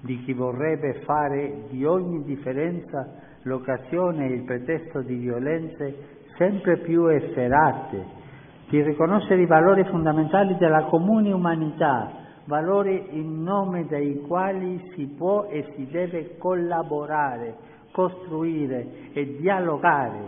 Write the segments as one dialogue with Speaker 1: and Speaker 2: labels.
Speaker 1: di chi vorrebbe fare di ogni differenza l'occasione e il pretesto di violenze sempre più efferate, di riconoscere i valori fondamentali della comune umanità, valori in nome dei quali si può e si deve collaborare, costruire e dialogare,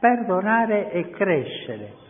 Speaker 1: perdonare e crescere